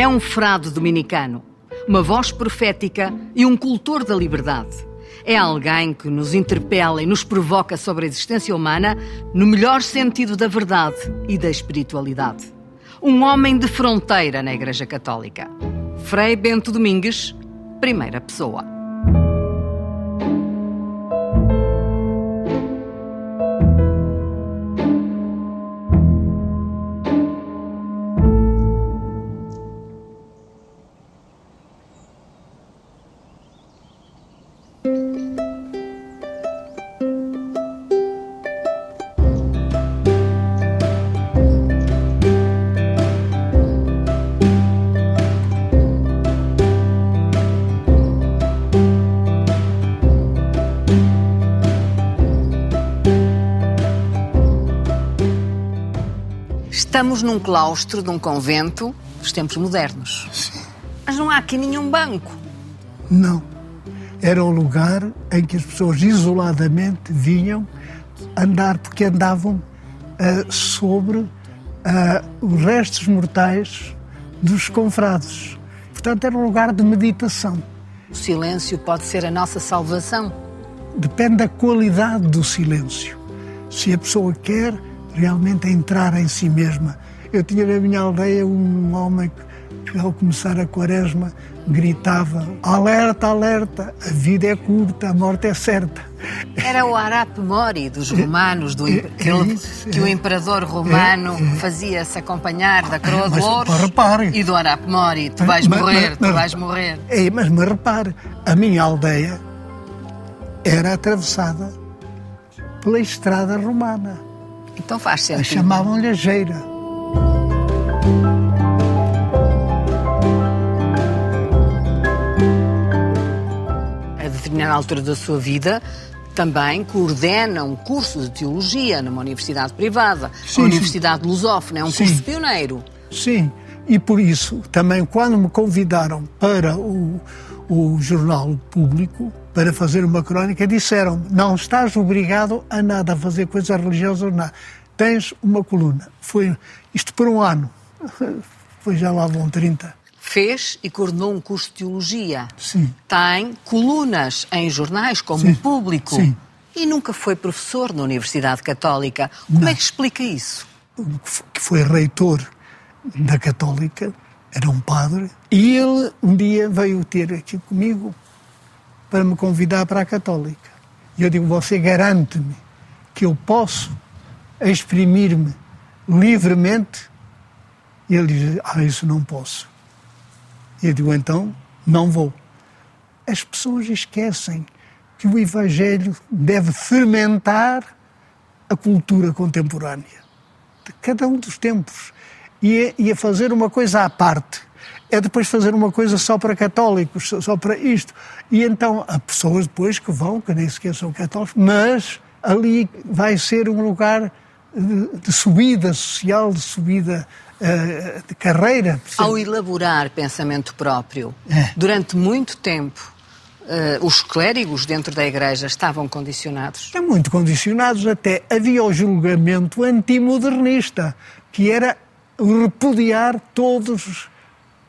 É um frade dominicano, uma voz profética e um cultor da liberdade. É alguém que nos interpela e nos provoca sobre a existência humana no melhor sentido da verdade e da espiritualidade. Um homem de fronteira na Igreja Católica. Frei Bento Domingues, primeira pessoa. Estamos num claustro de um convento dos tempos modernos. Sim. Mas não há aqui nenhum banco. Não. Era o lugar em que as pessoas isoladamente vinham andar, porque andavam uh, sobre uh, os restos mortais dos confrades. Portanto, era um lugar de meditação. O silêncio pode ser a nossa salvação? Depende da qualidade do silêncio. Se a pessoa quer realmente entrar em si mesma. Eu tinha na minha aldeia um homem que, ao começar a quaresma, gritava: Alerta, alerta, a vida é curta, a morte é certa. Era o Arap Mori dos romanos, do, é, que, é isso, que é, o imperador romano é, é. fazia-se acompanhar da coroa de louros repare, e do Arap Mori. Tu vais mas, morrer, mas, tu vais morrer. É, mas me repare, a minha aldeia era atravessada pela estrada romana. Então faz sentido. A Geira. A determinada altura da sua vida, também coordena um curso de teologia numa universidade privada, sim, a Universidade sim. Lusófona, é um sim. curso pioneiro. Sim, e por isso, também quando me convidaram para o, o jornal público, para fazer uma crónica, disseram não estás obrigado a nada, a fazer coisas religiosas ou nada. Tens uma coluna. Foi isto por um ano. Foi já lá vão 30. Fez e coordenou um curso de teologia. Sim. Tem colunas em jornais como Sim. o Público. Sim. E nunca foi professor na Universidade Católica. Como não. é que explica isso? Que foi reitor da Católica, era um padre, e ele um dia veio ter aqui comigo para me convidar para a Católica. E eu digo: Você garante-me que eu posso exprimir-me livremente? E ele diz: Ah, isso não posso. E eu digo: Então, não vou. As pessoas esquecem que o Evangelho deve fermentar a cultura contemporânea de cada um dos tempos e a, e a fazer uma coisa à parte é depois fazer uma coisa só para católicos, só para isto. E então há pessoas depois que vão, que nem sequer são católicos, mas ali vai ser um lugar de, de subida social, de subida uh, de carreira. Ao elaborar pensamento próprio, é. durante muito tempo, uh, os clérigos dentro da Igreja estavam condicionados? É muito condicionados, até havia o julgamento antimodernista, que era repudiar todos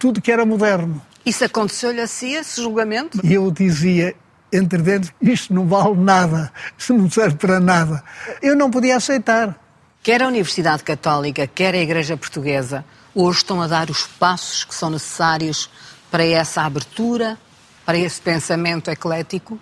tudo que era moderno. Isso aconteceu-lhe assim, esse julgamento? E eu dizia, entre dentro, isto não vale nada, isto não serve para nada. Eu não podia aceitar. Quer a Universidade Católica, quer a Igreja Portuguesa, hoje estão a dar os passos que são necessários para essa abertura, para esse pensamento eclético,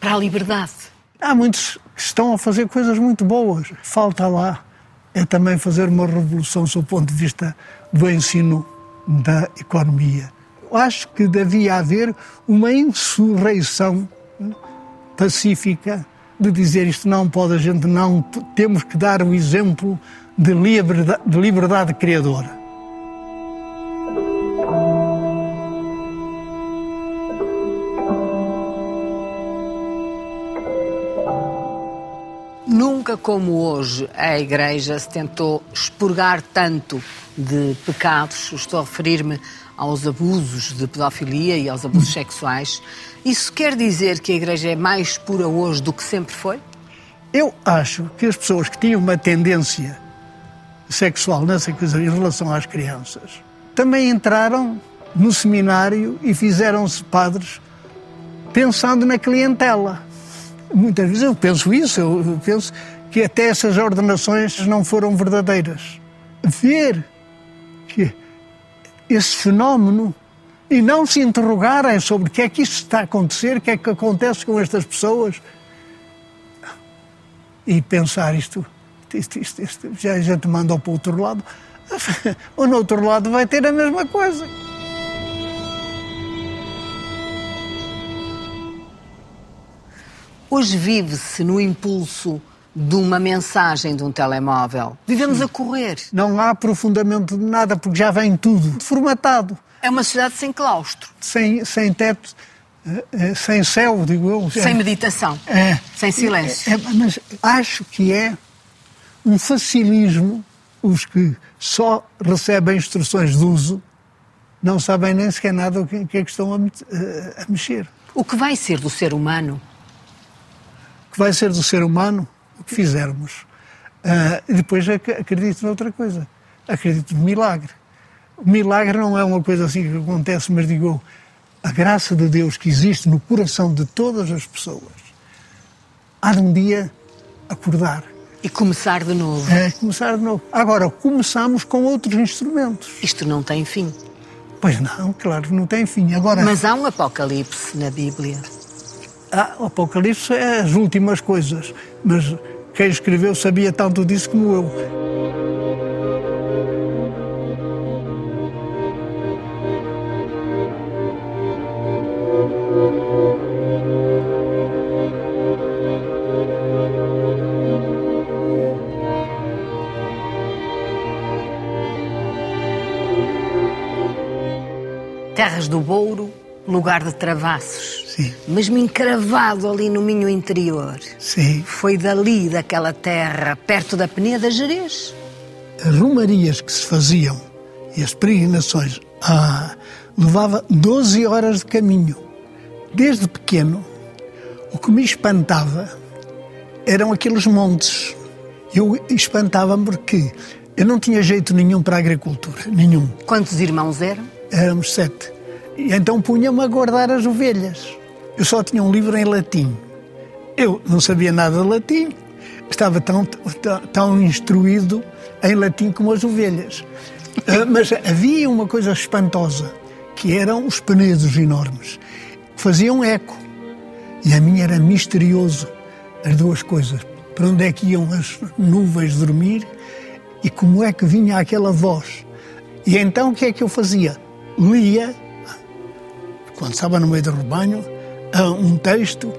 para a liberdade. Há muitos que estão a fazer coisas muito boas. Falta lá é também fazer uma revolução sob o ponto de vista do ensino da economia. Eu acho que devia haver uma insurreição pacífica de dizer isto não pode, a gente não temos que dar o exemplo de liberdade, de liberdade criadora. Nunca como hoje a Igreja se tentou expurgar tanto de pecados, estou a referir-me aos abusos de pedofilia e aos abusos sexuais. Isso quer dizer que a Igreja é mais pura hoje do que sempre foi? Eu acho que as pessoas que tinham uma tendência sexual nessa coisa em relação às crianças também entraram no seminário e fizeram-se padres pensando na clientela. Muitas vezes eu penso isso, eu penso que até essas ordenações não foram verdadeiras. Ver que esse fenómeno e não se interrogarem sobre o que é que isto está a acontecer, o que é que acontece com estas pessoas e pensar isto, isto, isto, isto já a gente manda para o outro lado, ou no outro lado vai ter a mesma coisa. Hoje vive-se no impulso de uma mensagem de um telemóvel. Vivemos Sim. a correr. Não há aprofundamento de nada, porque já vem tudo formatado. É uma cidade sem claustro. Sem, sem teto, eh, eh, sem céu, digo eu. Sem meditação. É. Sem silêncio. É, é, mas acho que é um facilismo. Os que só recebem instruções de uso não sabem nem sequer nada o que, é que estão a, eh, a mexer. O que vai ser do ser humano que vai ser do ser humano o que fizermos. Uh, e depois acredito noutra coisa. Acredito no milagre. O milagre não é uma coisa assim que acontece, mas digo, a graça de Deus que existe no coração de todas as pessoas há de um dia acordar. E começar de novo. É, começar de novo. Agora, começamos com outros instrumentos. Isto não tem fim. Pois não, claro que não tem fim. Agora... Mas há um apocalipse na Bíblia. Ah, o Apocalipse é as últimas coisas, mas quem escreveu sabia tanto disso como eu. Terras do Bouro, lugar de travassos. Sim. Mesmo encravado ali no Minho interior. Sim. Foi dali, daquela terra, perto da Peneda Jerez. As romarias que se faziam e as peregrinações ah, levava 12 horas de caminho. Desde pequeno, o que me espantava eram aqueles montes. Eu espantava-me porque eu não tinha jeito nenhum para a agricultura, nenhum. Quantos irmãos eram? Éramos sete. E então punha-me a guardar as ovelhas. Eu só tinha um livro em latim. Eu não sabia nada de latim, estava tão, tão, instruído em latim como as ovelhas. Ah, mas havia uma coisa espantosa, que eram os penedos enormes, que faziam eco. E a minha era misterioso, as duas coisas. Para onde é que iam as nuvens dormir e como é que vinha aquela voz. E então o que é que eu fazia? Lia quando estava no meio do rebanho, um texto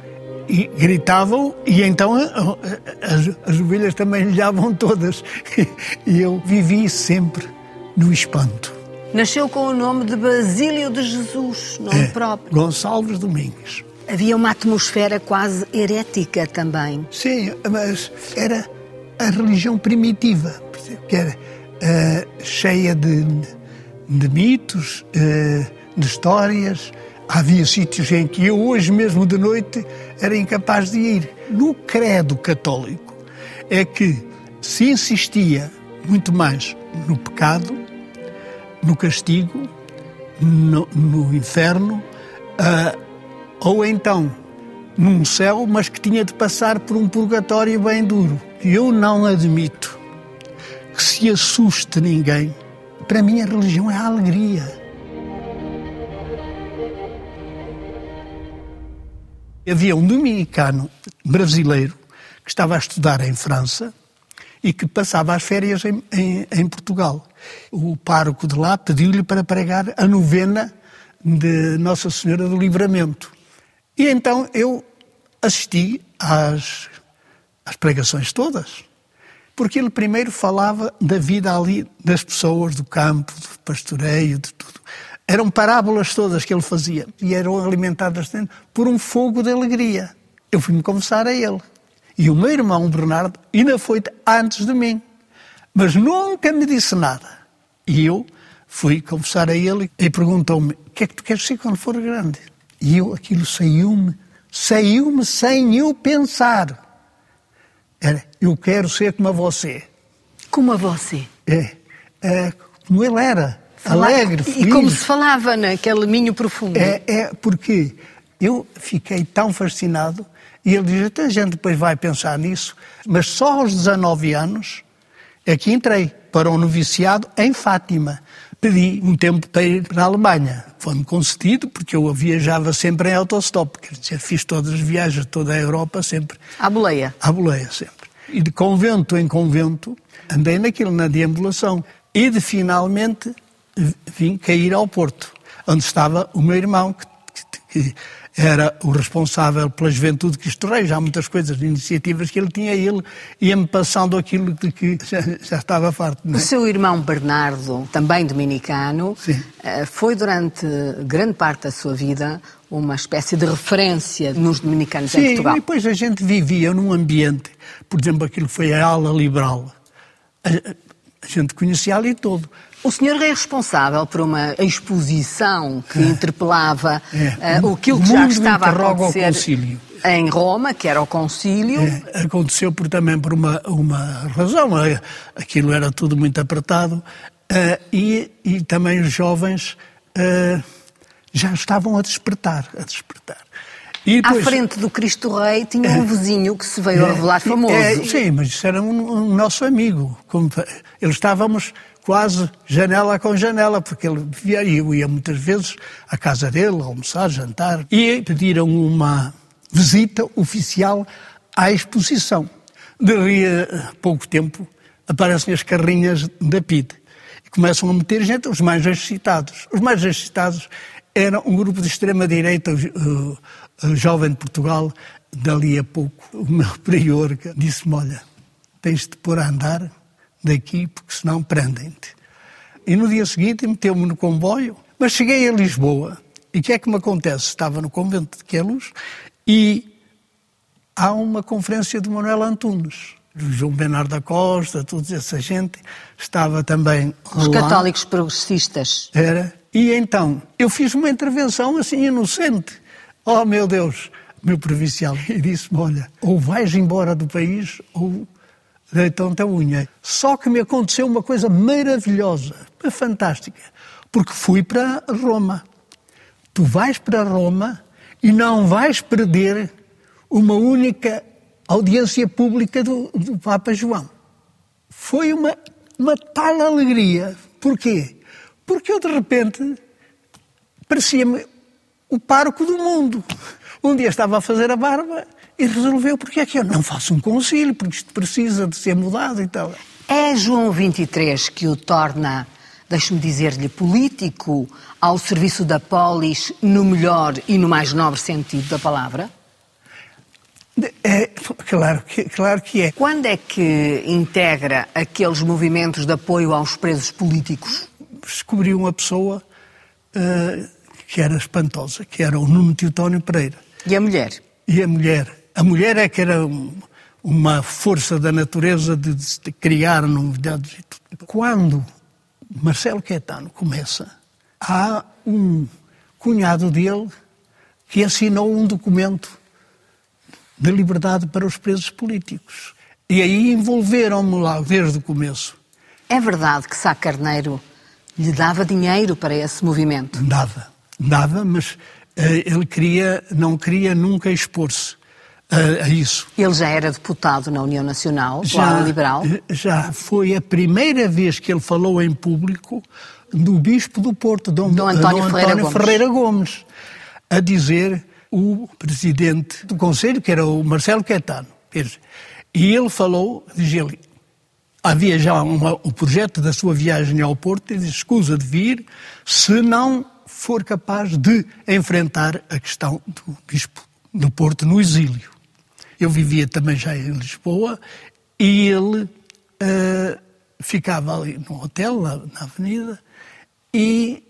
e gritavam e então as, as ovelhas também lhavam todas. E eu vivi sempre no espanto. Nasceu com o nome de Basílio de Jesus, nome é, próprio. Gonçalves Domingues. Havia uma atmosfera quase herética também. Sim, mas era a religião primitiva, que era uh, cheia de, de mitos, uh, de histórias, Havia sítios em que eu, hoje mesmo de noite, era incapaz de ir. No credo católico é que se insistia muito mais no pecado, no castigo, no, no inferno, uh, ou então num céu, mas que tinha de passar por um purgatório bem duro. Eu não admito que se assuste ninguém. Para mim, a religião é a alegria. Havia um dominicano brasileiro que estava a estudar em França e que passava as férias em, em, em Portugal. O pároco de lá pediu-lhe para pregar a novena de Nossa Senhora do Livramento. E então eu assisti às, às pregações todas, porque ele primeiro falava da vida ali das pessoas, do campo, do pastoreio, de tudo. Eram parábolas todas que ele fazia e eram alimentadas por um fogo de alegria. Eu fui-me confessar a ele. E o meu irmão Bernardo ainda foi antes de mim, mas nunca me disse nada. E eu fui confessar a ele e perguntou-me: O que é que tu queres ser quando for grande? E eu, aquilo saiu-me, saiu-me sem eu pensar. Era: Eu quero ser como a você. Como a você? É, é como ele era alegre, feliz. E como se falava naquele minho profundo. É, é porque eu fiquei tão fascinado e ele diz, até a gente depois vai pensar nisso, mas só aos 19 anos é que entrei para um noviciado em Fátima. Pedi um tempo para ir para a Alemanha. Foi-me concedido porque eu viajava sempre em autostop, quer dizer, fiz todas as viagens, toda a Europa sempre. À boleia. À boleia, sempre. E de convento em convento, andei naquilo, na deambulação. E de finalmente vim cair ao Porto, onde estava o meu irmão, que, que, que era o responsável pela juventude Cristo Rei, já há muitas coisas, iniciativas que ele tinha, ele ia-me passando aquilo de que já, já estava farto. É? O seu irmão Bernardo, também dominicano, Sim. Eh, foi durante grande parte da sua vida uma espécie de referência nos dominicanos Sim, em Portugal. e depois a gente vivia num ambiente, por exemplo, aquilo foi a ala liberal, a, a gente conhecia ali todo. O senhor é responsável por uma exposição que interpelava É. uh, aquilo que já estava a acontecer concílio. em Roma, que era o concílio. É, aconteceu por, também por uma, uma razão. é, Aquilo era tudo muito apertado eh, e, e também os jovens eh, já estavam a despertar, a despertar. E À frente do Cristo Rei tinha um vizinho que se veio a revelar famoso. é, sim, mas isso era um, um nosso amigo. Ele estávamos quase janela com janela, porque ele via, eu ia muitas vezes à casa dele, almoçar, jantar, e pediram uma visita oficial à exposição. Daí a pouco tempo aparecem as carrinhas da PID e começam a meter gente, os mais excitados. Os mais excitados eram um grupo de extrema-direita, o jovem de Portugal, dali a pouco, o meu prior disse-me, olha, tens de pôr a andar daqui, porque senão prendem-te. E no dia seguinte meteu-me no comboio, mas cheguei a Lisboa. E o que é que me acontece? Estava no convento de Queluz e há uma conferência de Manuel Antunes. João Bernardo da Costa, toda essa gente, estava também Os lá. católicos progressistas. Era. E então, eu fiz uma intervenção assim inocente. Oh, meu Deus, meu provincial. E disse-me, olha, ou vais embora do país ou deitam-te a unha. Só que me aconteceu uma coisa maravilhosa, fantástica, porque fui para Roma. Tu vais para Roma e não vais perder uma única audiência pública do, do Papa João. Foi uma, uma tal alegria. Porquê? Porque eu, de repente, parecia-me o pároco do mundo. Um dia estava a fazer a barba e resolveu porque é que eu não faço um concílio, porque isto precisa de ser mudado e tal. É João 23 que o torna, deixe-me dizer-lhe, político ao serviço da polis no melhor e no mais nobre sentido da palavra? É, claro, que, claro que é. Quando é que integra aqueles movimentos de apoio aos presos políticos? Descobri uma pessoa uh, que era espantosa, que era o Nuno Teutónio Pereira. E a mulher? E a mulher. A mulher é que era um, uma força da natureza de, de criar novidades. Quando Marcelo Caetano começa, há um cunhado dele que assinou um documento de liberdade para os presos políticos. E aí envolveram-me lá desde o começo. É verdade que Sá Carneiro lhe dava dinheiro para esse movimento? Dava, dava, mas uh, ele queria, não queria nunca expor-se a, a, isso. Ele já era deputado na União Nacional, já, Liberal? Já foi a primeira vez que ele falou em público do Bispo do Porto, Dom, Dom António, Dom Ferreira, António Gomes. Ferreira Gomes, a dizer o presidente do Conselho, que era o Marcelo Caetano. E ele falou, diz ele, havia já uma, um projeto da sua viagem ao Porto e disse, escusa de vir se não for capaz de enfrentar a questão do Bispo do Porto no exílio. Eu vivia também já em Lisboa e ele uh, ficava ali no hotel, na, na avenida, e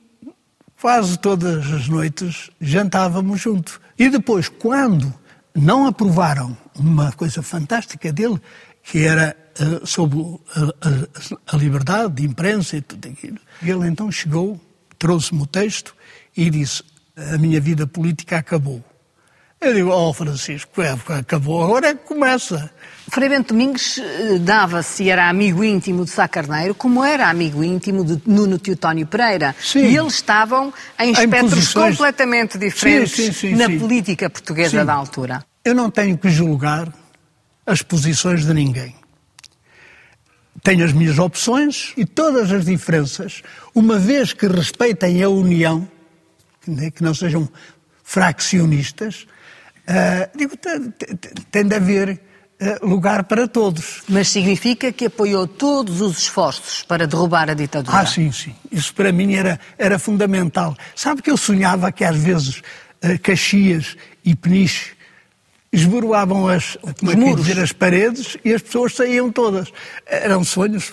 quase todas as noites jantávamos juntos. E depois, quando não aprovaram uma coisa fantástica dele, que era uh, sobre a, liberdade de imprensa e tudo aquilo, ele então chegou, trouxe-me o texto e disse: A minha vida política acabou. Eu digo, ó oh, Francisco, é, acabou, agora é que começa. Frei Bento Domingos eh, dava-se, era amigo íntimo de Sá Carneiro, como era amigo íntimo de Nuno Teotónio Pereira. Sim. E eles estavam em espectros em completamente diferentes sim, sim, na política portuguesa da altura. Eu não tenho que julgar as posições de ninguém. Tenho as minhas opções e todas as diferenças, uma vez que respeitem a união, que não sejam fraccionistas, uh, digo, tem de haver uh, lugar para todos. Mas significa que apoiou todos os esforços para derrubar a ditadura? Ah, sim, sim. Isso para mim era, era fundamental. Sabe que eu sonhava que às vezes uh, Caxias e Peniche esboroavam as, como é muros. dizer, as paredes e as pessoas saíam todas. Eram sonhos.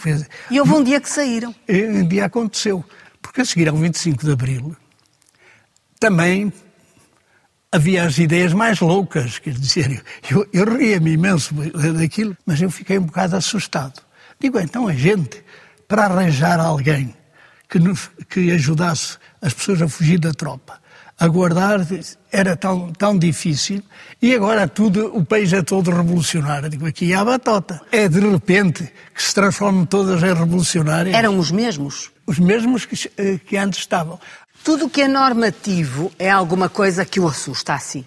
E houve um dia que saíram. E um dia aconteceu. Porque a seguir ao 25 de Abril, também havia as ideias mais loucas, quer dizer, eu, eu ria-me imenso daquilo, mas eu fiquei um bocado assustado. Digo, então a gente, para arranjar alguém que, nos, que ajudasse as pessoas a fugir da tropa, a guardar era tão, tão difícil e agora tudo, o país é todo revolucionário. Digo, aqui há batota. É de repente que se transformam todas em revolucionárias. Eram os mesmos? Os mesmos que, eh, que antes estavam. Tudo o que é normativo é alguma coisa que o assusta assim?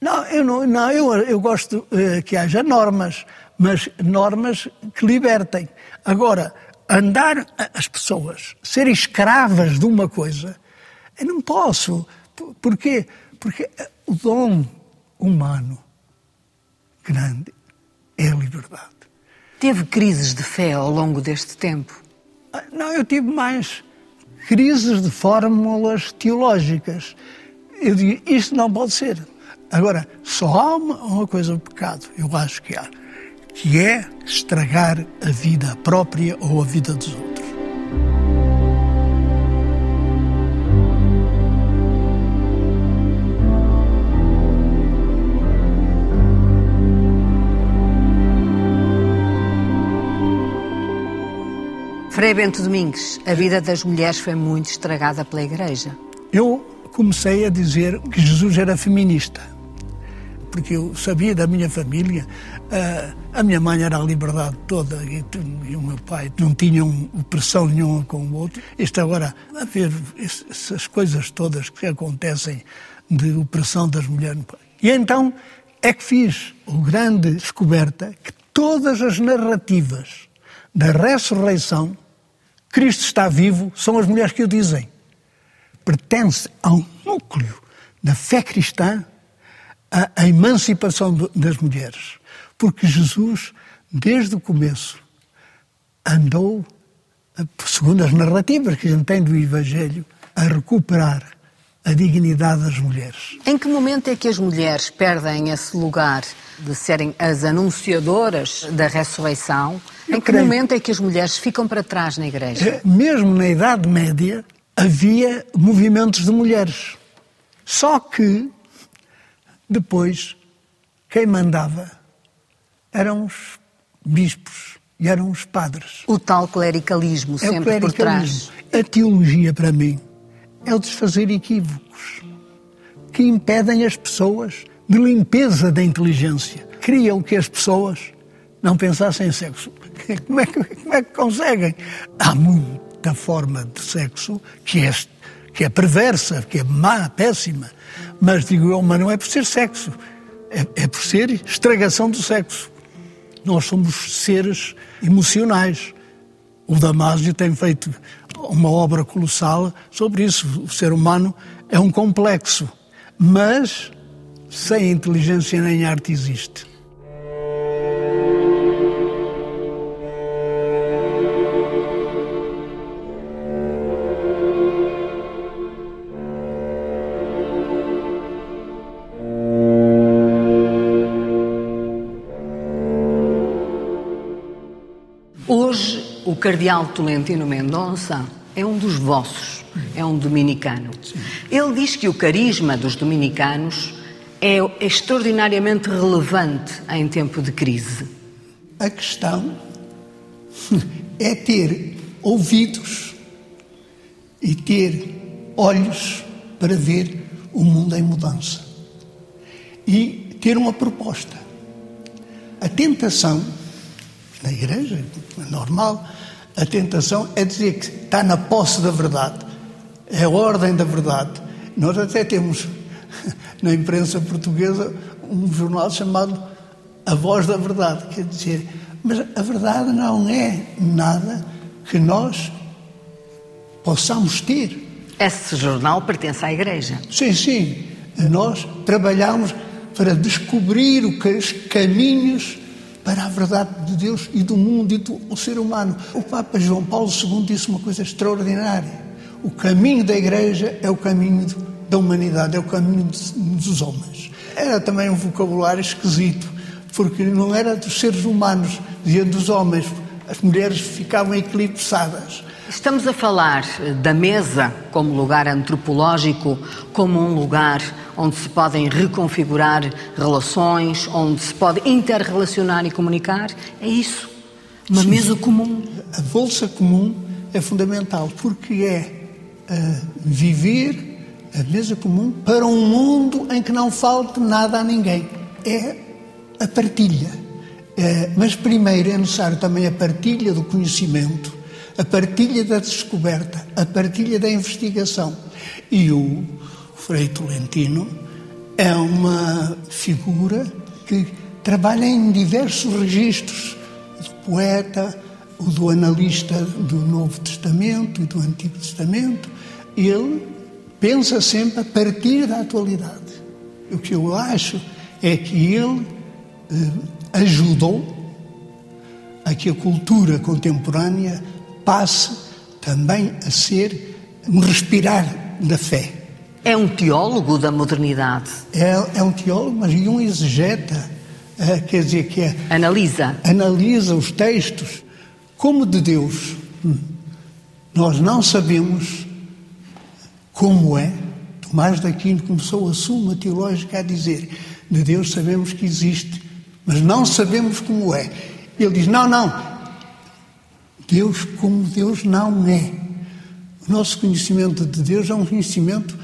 Não, eu, não, não, eu, eu gosto uh, que haja normas, mas normas que libertem. Agora, andar as pessoas, ser escravas de uma coisa, eu não posso. Porquê? Porque o dom humano grande é a liberdade. Teve crises de fé ao longo deste tempo? Ah, não, eu tive mais crises de fórmulas teológicas. Eu digo, isto não pode ser. Agora, só há uma, uma coisa, um pecado, eu acho que há, que é estragar a vida própria ou a vida dos outros. Frei Bento Domingues, a vida das mulheres foi muito estragada pela Igreja. Eu comecei a dizer que Jesus era feminista, porque eu sabia da minha família, uh, a minha mãe era a liberdade toda e, o meu pai não tinham opressão nenhuma com o outro. Isto agora, a ver essas coisas todas que acontecem de opressão das mulheres. E então é que fiz a grande descoberta que todas as narrativas da ressurreição Cristo está vivo, são as mulheres que o dizem. Pertence ao núcleo da fé cristã a, a emancipação das mulheres. Porque Jesus, desde o começo, andou, segundo as narrativas que a gente tem do Evangelho, a recuperar a dignidade das mulheres. Em que momento é que as mulheres perdem esse lugar de serem as anunciadoras da ressurreição em que creio. momento é que as mulheres ficam para trás na igreja? É, mesmo na Idade Média havia movimentos de mulheres. Só que depois quem mandava eram os bispos e eram os padres. O tal clericalismo é sempre por trás. A teologia para mim é o desfazer equívocos que impedem as pessoas de limpeza da inteligência. Criam que as pessoas não pensassem em sexo. Como é, que, como é que conseguem? Há muita forma de sexo que é, que é perversa, que é má, péssima. Mas digo eu, mas não é por ser sexo, é, é por ser estragação do sexo. Nós somos seres emocionais. O Damásio tem feito uma obra colossal sobre isso. O ser humano é um complexo, mas sem inteligência nem arte existe. Cardeal Tolentino Mendonça é um dos vossos, é um dominicano. Ele diz que o carisma dos dominicanos é extraordinariamente relevante em tempo de crise. A questão é ter ouvidos e ter olhos para ver o mundo em mudança. e ter uma proposta. A tentação, na igreja, é normal, a tentação é dizer que está na posse da verdade, é a ordem da verdade. Nós até temos na imprensa portuguesa um jornal chamado A Voz da Verdade, quer dizer, mas a verdade não é nada que nós possamos ter. Esse jornal pertence à Igreja. Sim, sim. Nós trabalhamos para descobrir os caminhos para a verdade de Deus e do mundo e do ser humano. O Papa João Paulo II disse uma coisa extraordinária. O caminho da Igreja é o caminho da humanidade, é o caminho dos homens. Era também um vocabulário esquisito, porque não era dos seres humanos, dizia dos homens. As mulheres ficavam eclipsadas. Estamos a falar da mesa como lugar antropológico, como um lugar onde se podem reconfigurar relações, onde se pode interrelacionar e comunicar. É isso. Uma Sim. mesa comum. A bolsa comum é fundamental porque é uh, viver a mesa comum para um mundo em que não falte nada a ninguém. É a partilha. É, mas primeiro é necessário também a partilha do conhecimento, a partilha da descoberta, a partilha da investigação. E o Frei Tolentino é uma figura que trabalha em diversos registros, do poeta, o do analista do Novo Testamento e do Antigo Testamento. Ele pensa sempre a partir da atualidade. O que eu acho é que ele eh, ajudou a que a cultura contemporânea passe também a ser um respirar da fé. É um teólogo da modernidade. É, é um teólogo, mas e um exegeta. É, quer dizer que é, analisa. Analisa os textos como de Deus. Hum. Nós não sabemos como é, Tomás Aquino começou a suma teológica a dizer: de Deus sabemos que existe, mas não sabemos como é. Ele diz: não, não. Deus como Deus não é. O nosso conhecimento de Deus é um conhecimento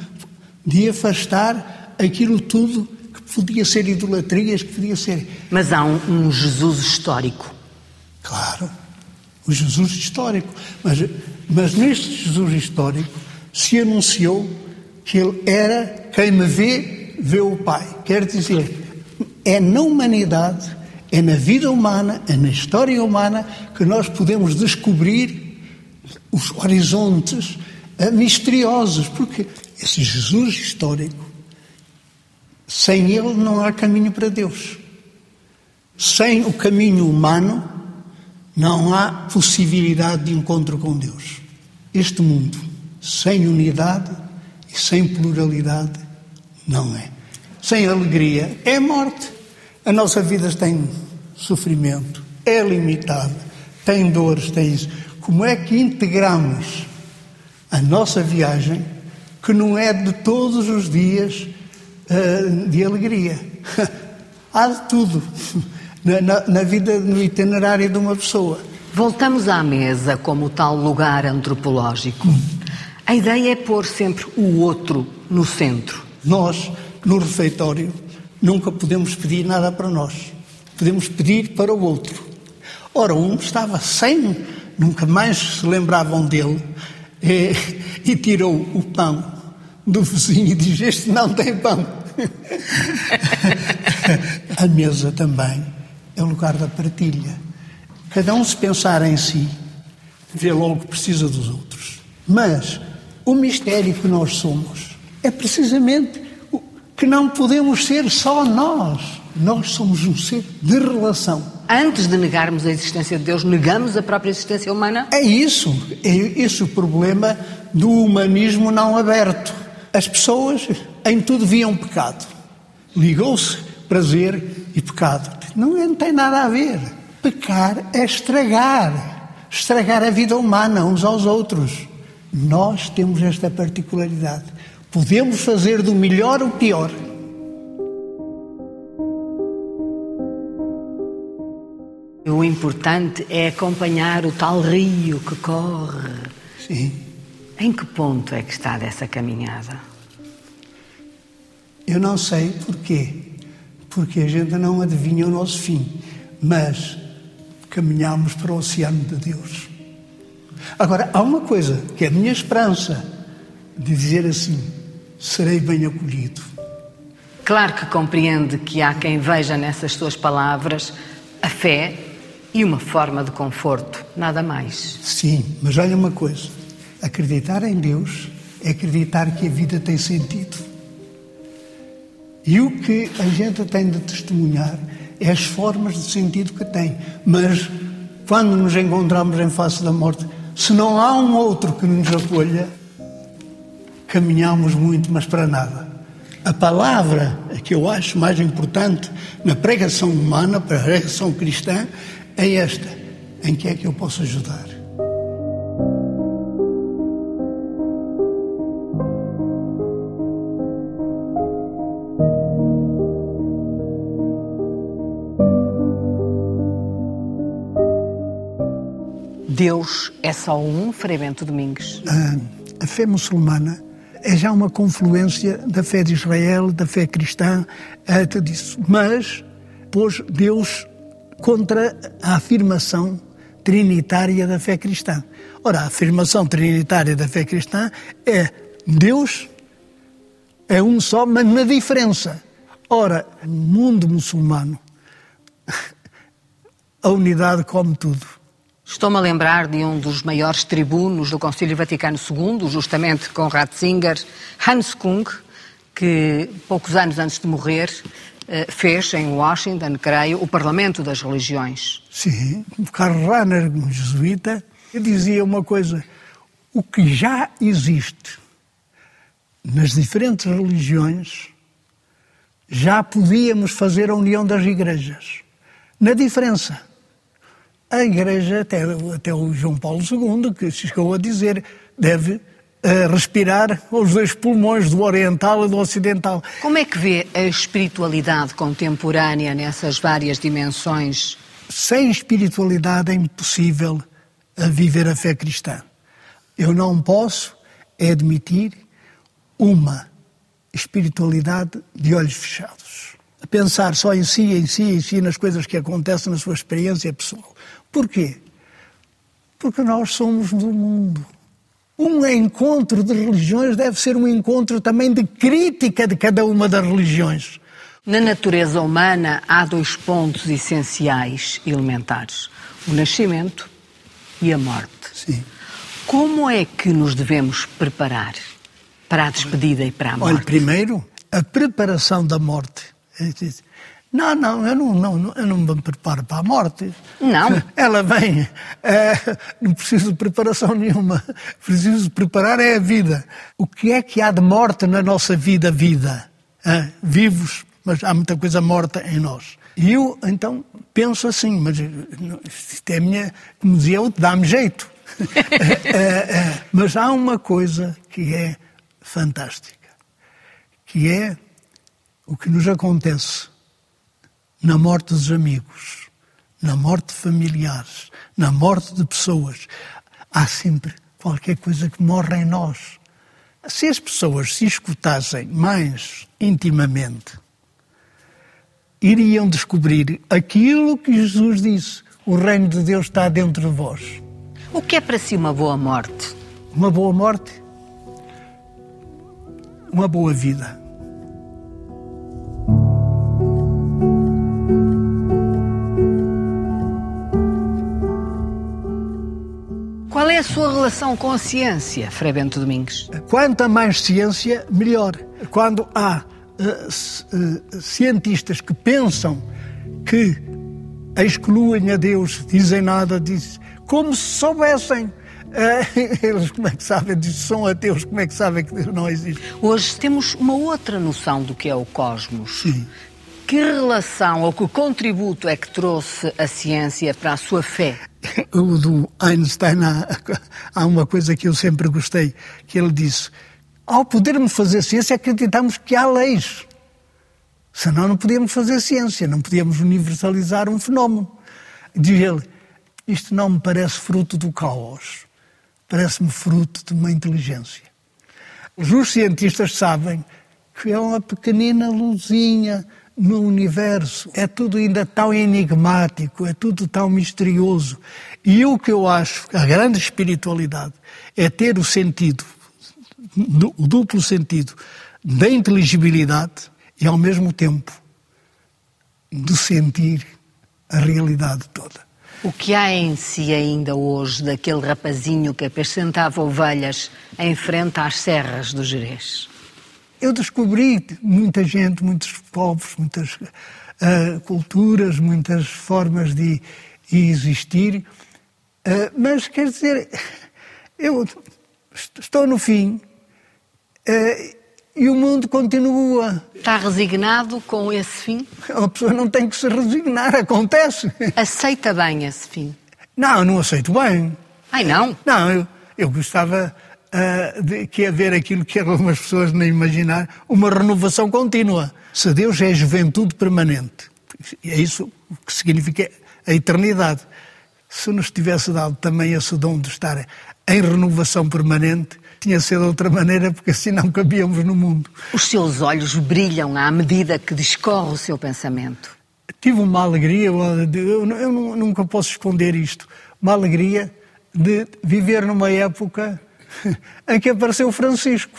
de afastar aquilo tudo que podia ser idolatrias, que podia ser. Mas há um, um Jesus histórico. Claro, o Jesus histórico. Mas, mas neste Jesus histórico se anunciou que ele era quem me vê, vê o Pai. Quer dizer, é na humanidade, é na vida humana, é na história humana que nós podemos descobrir os horizontes eh, misteriosos, porque esse Jesus histórico, sem ele não há caminho para Deus. Sem o caminho humano, não há possibilidade de encontro com Deus. Este mundo sem unidade e sem pluralidade não é. Sem alegria é morte. A nossa vida tem sofrimento, é limitada, tem dores, tem isso. Como é que integramos a nossa viagem, que não é de todos os dias uh, de alegria? Há de tudo na, na, na vida, no itinerário de uma pessoa. Voltamos à mesa como tal lugar antropológico. A ideia é pôr sempre o outro no centro. Nós, no refeitório, nunca podemos pedir nada para nós. Podemos pedir para o outro. Ora, um estava sem, nunca mais se lembravam dele, e, e tirou o pão do vizinho e diz: Este não tem pão. A mesa também é o lugar da partilha. Cada um se pensar em si, vê logo que precisa dos outros. Mas o mistério que nós somos é precisamente que não podemos ser só nós. Nós somos um ser de relação. Antes de negarmos a existência de Deus, negamos a própria existência humana? É isso. É esse o problema do humanismo não aberto. As pessoas em tudo viam pecado. Ligou-se prazer e pecado. Não, não tem nada a ver. Pecar é estragar. Estragar a vida humana uns aos outros. Nós temos esta particularidade. Podemos fazer do melhor o pior. O importante é acompanhar o tal rio que corre. Sim. Em que ponto é que está dessa caminhada? Eu não sei porquê, porque a gente não adivinha o nosso fim, mas caminhamos para o oceano de Deus. Agora, há uma coisa que é a minha esperança de dizer assim: serei bem acolhido. Claro que compreende que há quem veja nessas suas palavras a fé e uma forma de conforto, nada mais. Sim, mas olha uma coisa: acreditar em Deus é acreditar que a vida tem sentido. E o que a gente tem de testemunhar é as formas de sentido que tem. Mas quando nos encontramos em face da morte, se não há um outro que nos acolha, caminhamos muito, mas para nada. A palavra que eu acho mais importante na pregação humana, para a pregação cristã, é esta: em que é que eu posso ajudar? Deus é só um, Frei Bento Domingues? A, a fé muçulmana é já uma confluência da fé de Israel, da fé cristã, é tudo isso. Mas pôs Deus contra a afirmação trinitária da fé cristã. Ora, a afirmação trinitária da fé cristã é Deus é um só, mas na diferença. Ora, no mundo muçulmano, a unidade come tudo. Estou-me a lembrar de um dos maiores tribunos do Concílio Vaticano II, justamente com Ratzinger, Hans Kung, que poucos anos antes de morrer eh, fez em Washington, creio, o Parlamento das Religiões. Sim, Karl Rahner, um jesuíta, dizia uma coisa: o que já existe nas diferentes religiões, já podíamos fazer a união das igrejas. Na diferença a Igreja, até, até o João Paulo II, que chegou a dizer, deve uh, respirar os dois pulmões, do oriental e do ocidental. Como é que vê a espiritualidade contemporânea nessas várias dimensões? Sem espiritualidade é impossível a viver a fé cristã. Eu não posso admitir uma espiritualidade de olhos fechados. A pensar só em si, em si, em si, nas coisas que acontecem na sua experiência pessoal. Porquê? Porque nós somos do mundo. Um encontro de religiões deve ser um encontro também de crítica de cada uma das religiões. Na natureza humana há dois pontos essenciais elementares: o nascimento e a morte. Sim. Como é que nos devemos preparar para a despedida e para a morte? Olha, primeiro, a preparação da morte. Não, não, eu não, não, eu não me preparo para a morte. Não. Ela vem, é, não preciso de preparação nenhuma. Preciso de preparar é a vida. O que é que há de morte na nossa vida, vida? É, vivos, mas há muita coisa morta em nós. E eu, então, penso assim, mas isto é a minha, como dizia eu, dá-me jeito. é, é, mas há uma coisa que é fantástica, que é o que nos acontece na morte dos amigos, na morte de familiares, na morte de pessoas. Há sempre qualquer coisa que morre em nós. Se as pessoas se escutassem mais intimamente, iriam descobrir aquilo que Jesus disse: o reino de Deus está dentro de vós. O que é para si uma boa morte? Uma boa morte? Uma boa vida. A sua relação com a ciência, Frei Bento Domingues? Quanto mais ciência, melhor. Quando há uh, uh, cientistas que pensam que excluem a Deus, dizem nada, dizem, como se soubessem. Uh, eles como é que sabem disso? São ateus, como é que sabem que Deus não existe? Hoje temos uma outra noção do que é o cosmos. Sim. Que relação ou que contributo é que trouxe a ciência para a sua fé? o do Einstein, há, há uma coisa que eu sempre gostei, que ele disse, ao podermos fazer ciência, acreditamos que há leis. Senão não podíamos fazer ciência, não podíamos universalizar um fenómeno. Diz ele, isto não me parece fruto do caos, parece-me fruto de uma inteligência. Os cientistas sabem que é uma pequenina luzinha no universo. É tudo ainda tão enigmático, é tudo tão misterioso. E o que eu acho, a grande espiritualidade, é ter o sentido, o duplo sentido da inteligibilidade e, ao mesmo tempo, de sentir a realidade toda. O que há em si ainda hoje daquele rapazinho que apacentava ovelhas em frente às serras do Jerez? Eu descobri muita gente, muitos povos, muitas uh, culturas, muitas formas de, de existir, uh, mas quer dizer, eu estou no fim uh, e o mundo continua. Está resignado com esse fim? A pessoa não tem que se resignar, acontece. Aceita bem esse fim? Não, não aceito bem. Ai, não? Não, eu, eu gostava uh, de que haver aquilo que algumas pessoas nem imaginar, uma renovação contínua. Se Deus é juventude permanente, é isso que significa a eternidade. Se nos tivesse dado também esse dom de estar em renovação permanente, tinha sido de outra maneira, porque assim não cabíamos no mundo. Os seus olhos brilham à medida que discorre o seu pensamento. Tive uma alegria, eu nunca posso esconder isto, uma alegria de viver numa época em que apareceu Francisco.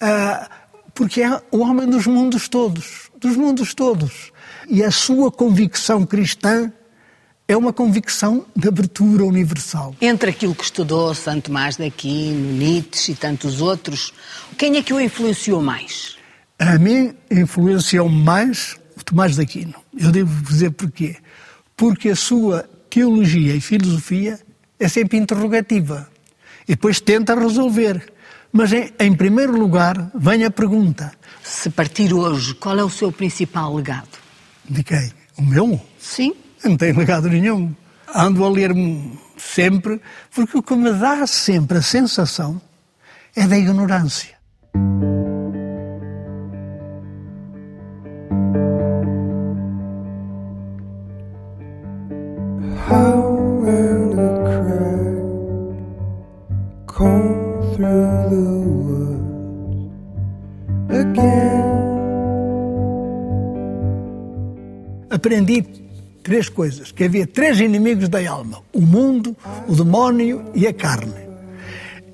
Ah, porque é o homem dos mundos todos, dos mundos todos. E a sua convicção cristã é uma convicção de abertura universal. Entre aquilo que estudou Santo Tomás de Aquino, Nietzsche e tantos outros, quem é que o influenciou mais? A mim influenciou mais o Tomás de Aquino. Eu devo dizer porquê. Porque a sua teologia e filosofia é sempre interrogativa. E depois tenta resolver. Mas, em, em primeiro lugar, vem a pergunta. Se partir hoje, qual é o seu principal legado? De quem? O meu? Sim. Não tenho legado nenhum. Ando a ler sempre, porque o que me dá sempre a sensação é da ignorância. Três coisas, que havia três inimigos da alma, o mundo, o demónio e a carne.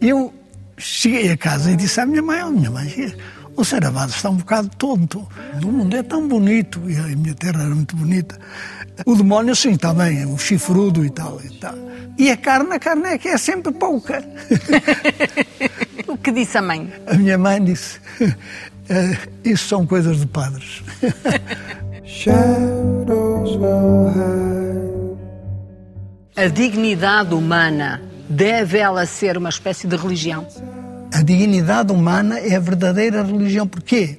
Eu cheguei a casa e disse à minha mãe, oh, minha mãe, o Saravado está um bocado tonto, o mundo é tão bonito, e a minha terra era muito bonita. O demónio, sim, também, o chifrudo e tal, e tal. E a carne, a carne é que é sempre pouca. o que disse a mãe? A minha mãe disse, eh, isso são coisas de padres. A dignidade humana deve ela ser uma espécie de religião? A dignidade humana é a verdadeira religião. Porquê?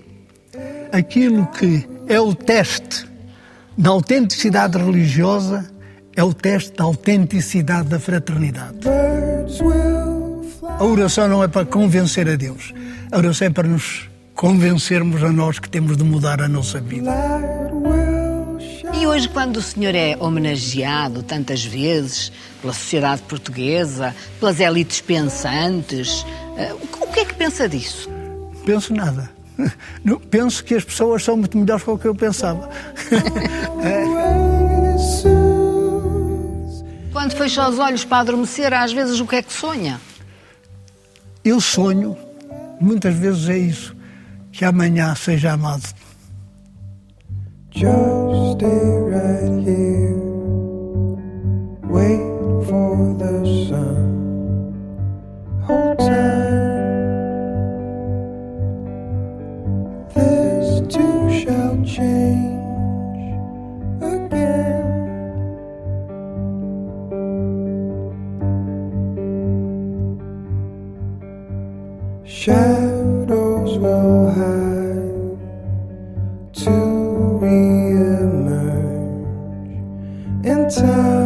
Aquilo que é o teste da autenticidade religiosa é o teste da autenticidade da fraternidade. A oração não é para convencer a Deus, a oração é para nos convencermos a nós que temos de mudar a nossa vida. E hoje, quando o senhor é homenageado tantas vezes pela sociedade portuguesa, pelas elites pensantes, eh, o que é que pensa disso? Penso nada. penso que as pessoas são muito melhores do que eu pensava. Quando fecha os olhos para adormecer, às vezes o que é que sonha? Eu sonho, muitas vezes é isso que amanhã seja amado. Just stay right here, wait for the sun. Hold time, this too shall change again. Shadow will hide time.